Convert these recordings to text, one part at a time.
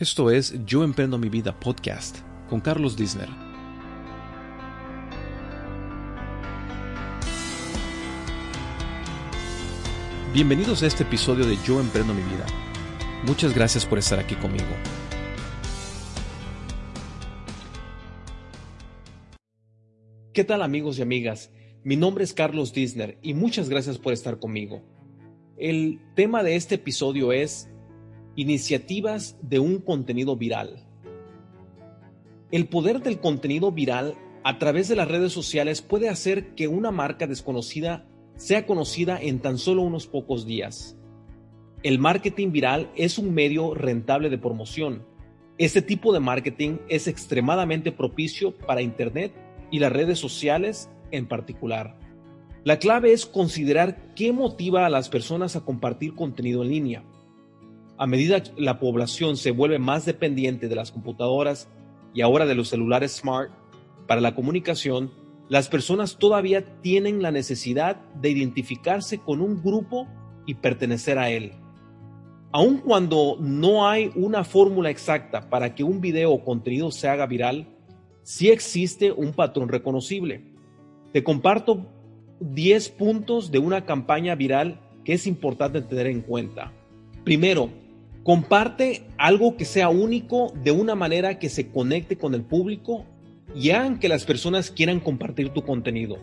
Esto es Yo Emprendo Mi Vida Podcast con Carlos Disner. Bienvenidos a este episodio de Yo Emprendo Mi Vida. Muchas gracias por estar aquí conmigo. ¿Qué tal amigos y amigas? Mi nombre es Carlos Disner y muchas gracias por estar conmigo. El tema de este episodio es Iniciativas de un contenido viral. El poder del contenido viral a través de las redes sociales puede hacer que una marca desconocida sea conocida en tan solo unos pocos días. El marketing viral es un medio rentable de promoción. Este tipo de marketing es extremadamente propicio para Internet y las redes sociales en particular. La clave es considerar qué motiva a las personas a compartir contenido en línea. A medida que la población se vuelve más dependiente de las computadoras y ahora de los celulares smart para la comunicación, las personas todavía tienen la necesidad de identificarse con un grupo y pertenecer a él. Aun cuando no hay una fórmula exacta para que un video o contenido se haga viral, sí existe un patrón reconocible. Te comparto 10 puntos de una campaña viral que es importante tener en cuenta. Primero, comparte algo que sea único de una manera que se conecte con el público y hagan que las personas quieran compartir tu contenido.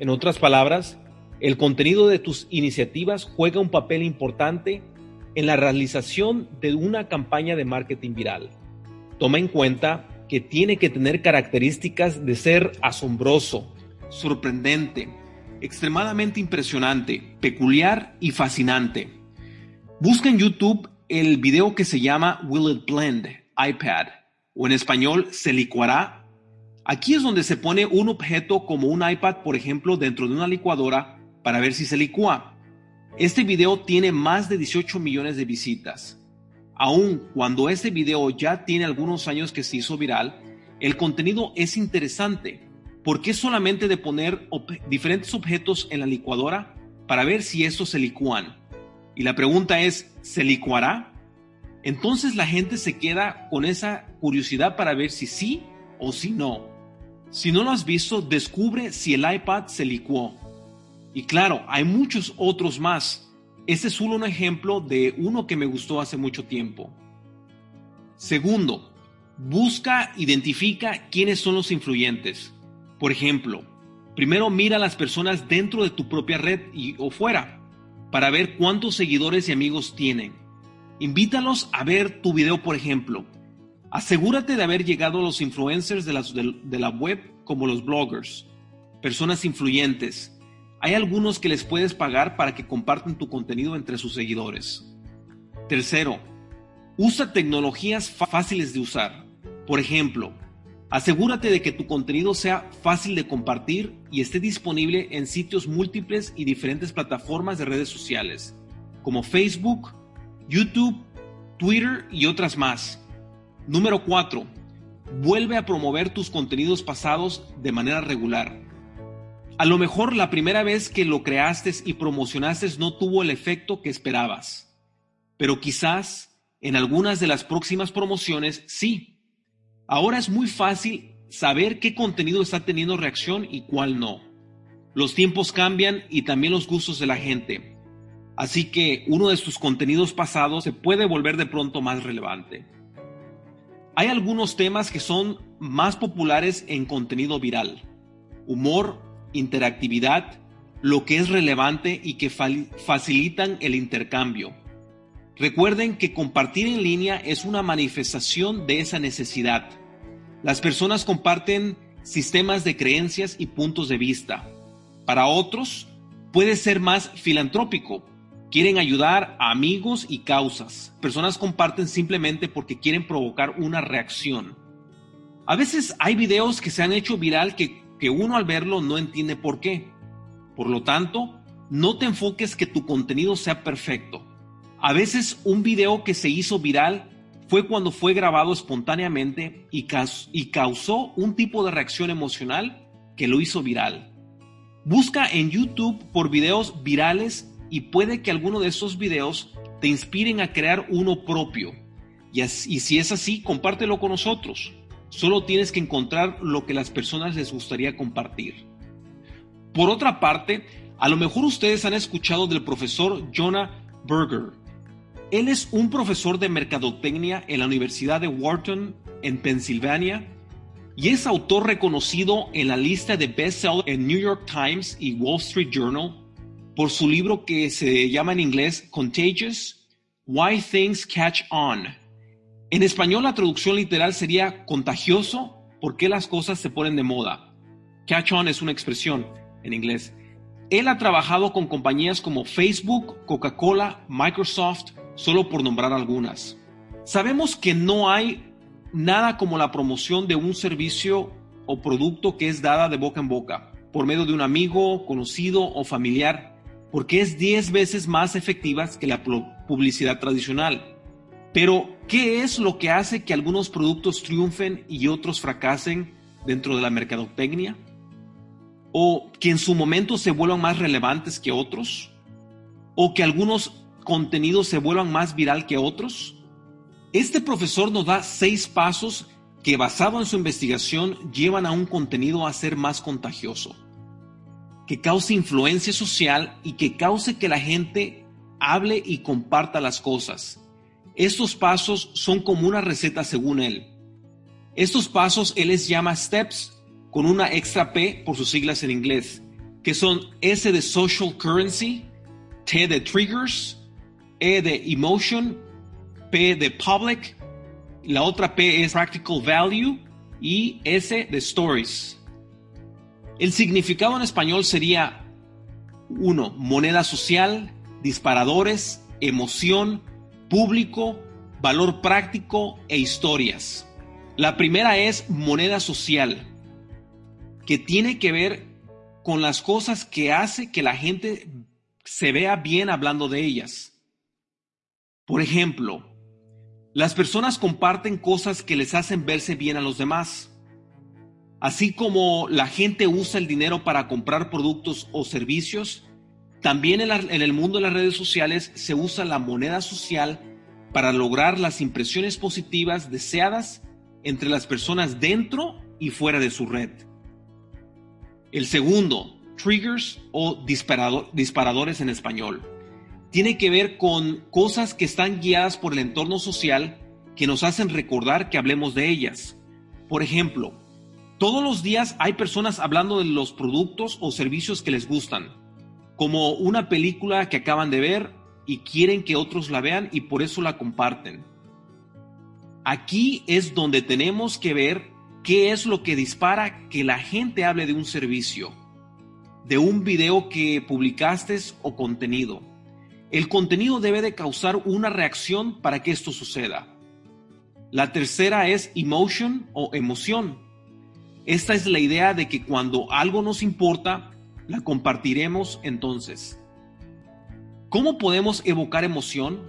En otras palabras, el contenido de tus iniciativas juega un papel importante en la realización de una campaña de marketing viral. Toma en cuenta que tiene que tener características de ser asombroso, sorprendente, extremadamente impresionante, peculiar y fascinante. Busca en YouTube el video que se llama Will It Blend iPad o en español se licuará. Aquí es donde se pone un objeto como un iPad, por ejemplo, dentro de una licuadora para ver si se licúa. Este video tiene más de 18 millones de visitas. Aun cuando este video ya tiene algunos años que se hizo viral, el contenido es interesante porque es solamente de poner diferentes objetos en la licuadora para ver si estos se licúan. Y la pregunta es, ¿se licuará? Entonces la gente se queda con esa curiosidad para ver si sí o si no. Si no lo has visto, descubre si el iPad se licuó. Y claro, hay muchos otros más este es solo un ejemplo de uno que me gustó hace mucho tiempo. Segundo, busca, identifica quiénes son los influyentes. Por ejemplo, primero mira a las personas dentro de tu propia red y, o fuera para ver cuántos seguidores y amigos tienen. Invítalos a ver tu video, por ejemplo. Asegúrate de haber llegado a los influencers de la web como los bloggers, personas influyentes, hay algunos que les puedes pagar para que compartan tu contenido entre sus seguidores. Tercero, usa tecnologías fáciles de usar. Por ejemplo, asegúrate de que tu contenido sea fácil de compartir y esté disponible en sitios múltiples y diferentes plataformas de redes sociales, como Facebook, YouTube, Twitter y otras más. Número 4. Vuelve a promover tus contenidos pasados de manera regular. A lo mejor la primera vez que lo creaste y promocionaste no tuvo el efecto que esperabas, pero quizás en algunas de las próximas promociones sí. Ahora es muy fácil saber qué contenido está teniendo reacción y cuál no. Los tiempos cambian y también los gustos de la gente. Así que uno de tus contenidos pasados se puede volver de pronto más relevante. Hay algunos temas que son más populares en contenido viral. Humor, interactividad, lo que es relevante y que facilitan el intercambio. Recuerden que compartir en línea es una manifestación de esa necesidad. Las personas comparten sistemas de creencias y puntos de vista. Para otros, puede ser más filantrópico. Quieren ayudar a amigos y causas. Personas comparten simplemente porque quieren provocar una reacción. A veces hay videos que se han hecho viral que, que uno al verlo no entiende por qué. Por lo tanto, no te enfoques que tu contenido sea perfecto. A veces un video que se hizo viral fue cuando fue grabado espontáneamente y, causó un tipo de reacción emocional que lo hizo viral. Busca en YouTube por videos virales y puede que alguno de esos videos te inspiren a crear uno propio. Y, y si es así, compártelo con nosotros. Solo tienes que encontrar lo que las personas les gustaría compartir. Por otra parte, a lo mejor ustedes han escuchado del profesor Jonah Berger, él es un profesor de mercadotecnia en la Universidad de Wharton, en Pensilvania, y es autor reconocido en la lista de bestsellers en New York Times y Wall Street Journal por su libro que se llama en inglés Contagious, Why Things Catch On. En español la traducción literal sería contagioso, ¿por qué las cosas se ponen de moda? Catch on es una expresión en inglés. Él ha trabajado con compañías como Facebook, Coca-Cola, Microsoft, solo por nombrar algunas. Sabemos que no hay nada como la promoción de un servicio o producto que es dada de boca en boca, por medio de un amigo, conocido o familiar, porque es 10 veces más efectiva que la publicidad tradicional. Pero, ¿qué es lo que hace que algunos productos triunfen y otros fracasen dentro de la mercadotecnia? ¿O que en su momento se vuelvan más relevantes que otros? ¿O que algunos contenidos se vuelvan más viral que otros? Este profesor nos da seis pasos que basado en su investigación llevan a un contenido a ser más contagioso, que cause influencia social y que cause que la gente hable y comparta las cosas. Estos pasos son como una receta según él. Estos pasos él les llama steps con una extra P por sus siglas en inglés, que son S de social currency, T de triggers, e de emotion, P de public, la otra P es practical value y S de stories. El significado en español sería 1. Moneda social, disparadores, emoción, público, valor práctico e historias. La primera es moneda social, que tiene que ver con las cosas que hace que la gente se vea bien hablando de ellas. Por ejemplo, las personas comparten cosas que les hacen verse bien a los demás. Así como la gente usa el dinero para comprar productos o servicios, también en, el mundo de las redes sociales se usa la moneda social para lograr las impresiones positivas deseadas entre las personas dentro y fuera de su red. El segundo, triggers o disparadores en español tiene que ver con cosas que están guiadas por el entorno social que nos hacen recordar que hablemos de ellas. Por ejemplo, todos los días hay personas hablando de los productos o servicios que les gustan, como una película que acaban de ver y quieren que otros la vean y por eso la comparten. Aquí es donde tenemos que ver qué es lo que dispara que la gente hable de un servicio, de un video que publicaste o contenido. El contenido debe de causar una reacción para que esto suceda. La tercera es emotion o emoción. Esta es la idea de que cuando algo nos importa, la compartiremos entonces. ¿Cómo podemos evocar emoción?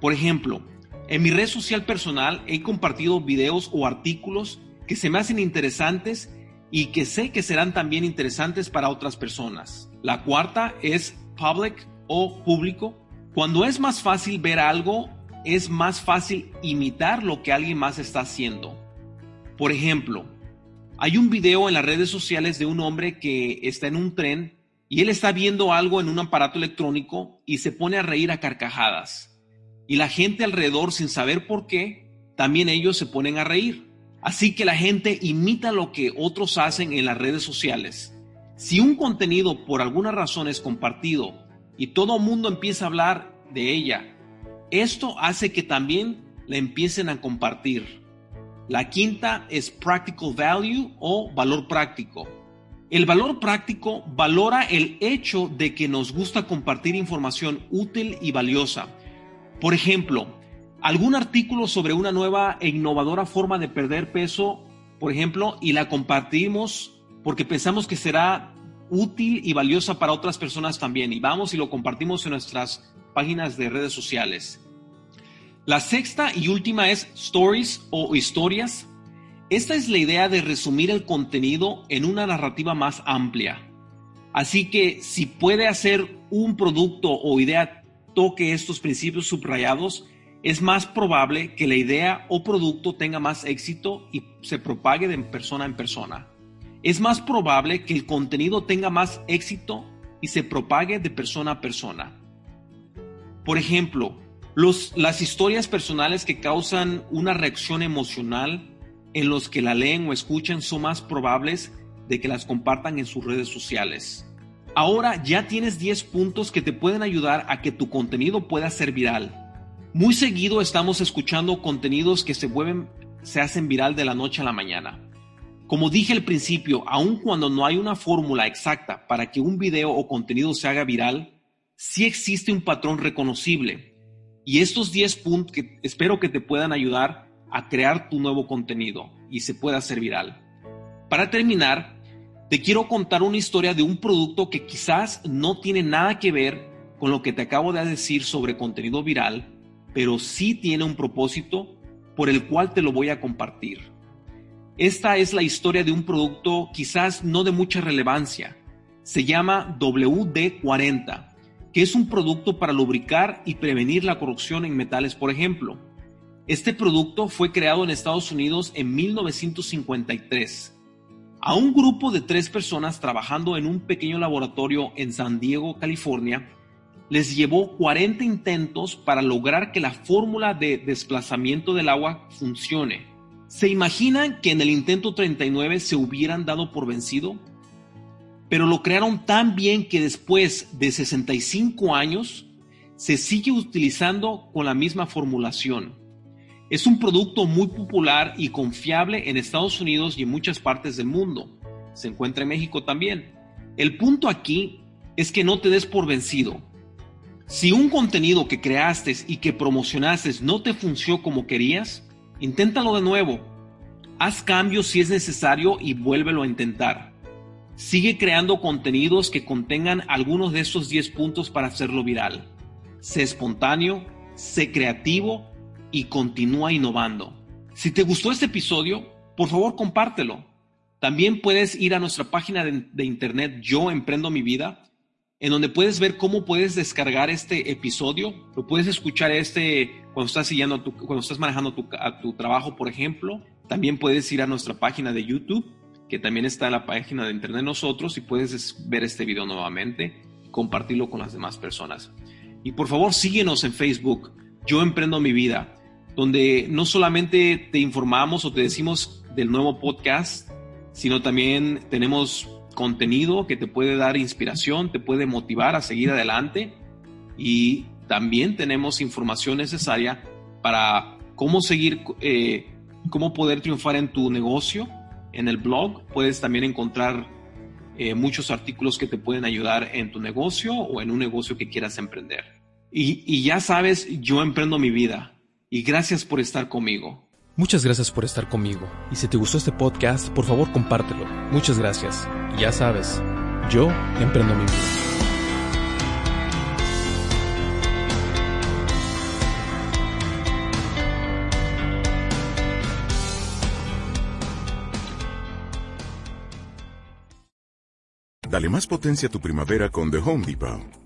Por ejemplo, en mi red social personal he compartido videos o artículos que se me hacen interesantes y que sé que serán también interesantes para otras personas. La cuarta es public o público, cuando es más fácil ver algo, es más fácil imitar lo que alguien más está haciendo. Por ejemplo, hay un video en las redes sociales de un hombre que está en un tren y él está viendo algo en un aparato electrónico y se pone a reír a carcajadas. Y la gente alrededor, sin saber por qué, también ellos se ponen a reír. Así que la gente imita lo que otros hacen en las redes sociales. Si un contenido por alguna razón es compartido y todo mundo empieza a hablar de ella. Esto hace que también la empiecen a compartir. La quinta es practical value o valor práctico. El valor práctico valora el hecho de que nos gusta compartir información útil y valiosa. Por ejemplo, algún artículo sobre una nueva e innovadora forma de perder peso, por ejemplo, y la compartimos porque pensamos que será útil y valiosa para otras personas también. Y vamos y lo compartimos en nuestras páginas de redes sociales. La sexta y última es stories o historias. Esta es la idea de resumir el contenido en una narrativa más amplia. Así que si puede hacer un producto o idea toque estos principios subrayados, es más probable que la idea o producto tenga más éxito y se propague de persona en persona es más probable que el contenido tenga más éxito y se propague de persona a persona. Por ejemplo, las historias personales que causan una reacción emocional en los que la leen o escuchan son más probables de que las compartan en sus redes sociales. Ahora ya tienes 10 puntos que te pueden ayudar a que tu contenido pueda ser viral. Muy seguido estamos escuchando contenidos que se vuelven, se hacen viral de la noche a la mañana. Como dije al principio, aun cuando no hay una fórmula exacta para que un video o contenido se haga viral, sí existe un patrón reconocible. Y estos 10 puntos que espero que te puedan ayudar a crear tu nuevo contenido y se pueda hacer viral. Para terminar, te quiero contar una historia de un producto que quizás no tiene nada que ver con lo que te acabo de decir sobre contenido viral, pero sí tiene un propósito por el cual te lo voy a compartir. Esta es la historia de un producto quizás no de mucha relevancia. Se llama WD-40, que es un producto para lubricar y prevenir la corrupción en metales, por ejemplo. Este producto fue creado en Estados Unidos en 1953. A un grupo de tres personas trabajando en un pequeño laboratorio en San Diego, California, les llevó 40 intentos para lograr que la fórmula de desplazamiento del agua funcione ¿Se imaginan que en el intento 39 se hubieran dado por vencido? Pero lo crearon tan bien que después de 65 años se sigue utilizando con la misma formulación. Es un producto muy popular y confiable en Estados Unidos y en muchas partes del mundo. Se encuentra en México también. El punto aquí es que no te des por vencido. Si un contenido que creaste y que promocionaste no te funcionó como querías, Inténtalo de nuevo. Haz cambios si es necesario y vuélvelo a intentar. Sigue creando contenidos que contengan algunos de estos 10 puntos para hacerlo viral. Sé espontáneo, sé creativo y continúa innovando. Si te gustó este episodio, por favor compártelo. También puedes ir a nuestra página de internet Yo Emprendo Mi Vida en donde puedes ver cómo puedes descargar este episodio. Lo puedes escuchar este cuando estás siguiendo cuando estás manejando tu, tu trabajo, por ejemplo. También puedes ir a nuestra página de YouTube, que también está en la página de internet nosotros, y puedes ver este video nuevamente y compartirlo con las demás personas. Y por favor, síguenos en Facebook. Yo emprendo mi vida, donde no solamente te informamos o te decimos del nuevo podcast, sino también tenemos contenido que te puede dar inspiración, te puede motivar a seguir adelante y también tenemos información necesaria para cómo seguir, eh, cómo poder triunfar en tu negocio. En el blog puedes también encontrar eh, muchos artículos que te pueden ayudar en tu negocio o en un negocio que quieras emprender. Y, y ya sabes, yo emprendo mi vida y gracias por estar conmigo. Muchas gracias por estar conmigo. Y si te gustó este podcast, por favor compártelo. Muchas gracias. Y ya sabes, yo emprendo mi vida. Dale más potencia a tu primavera con The Home Depot.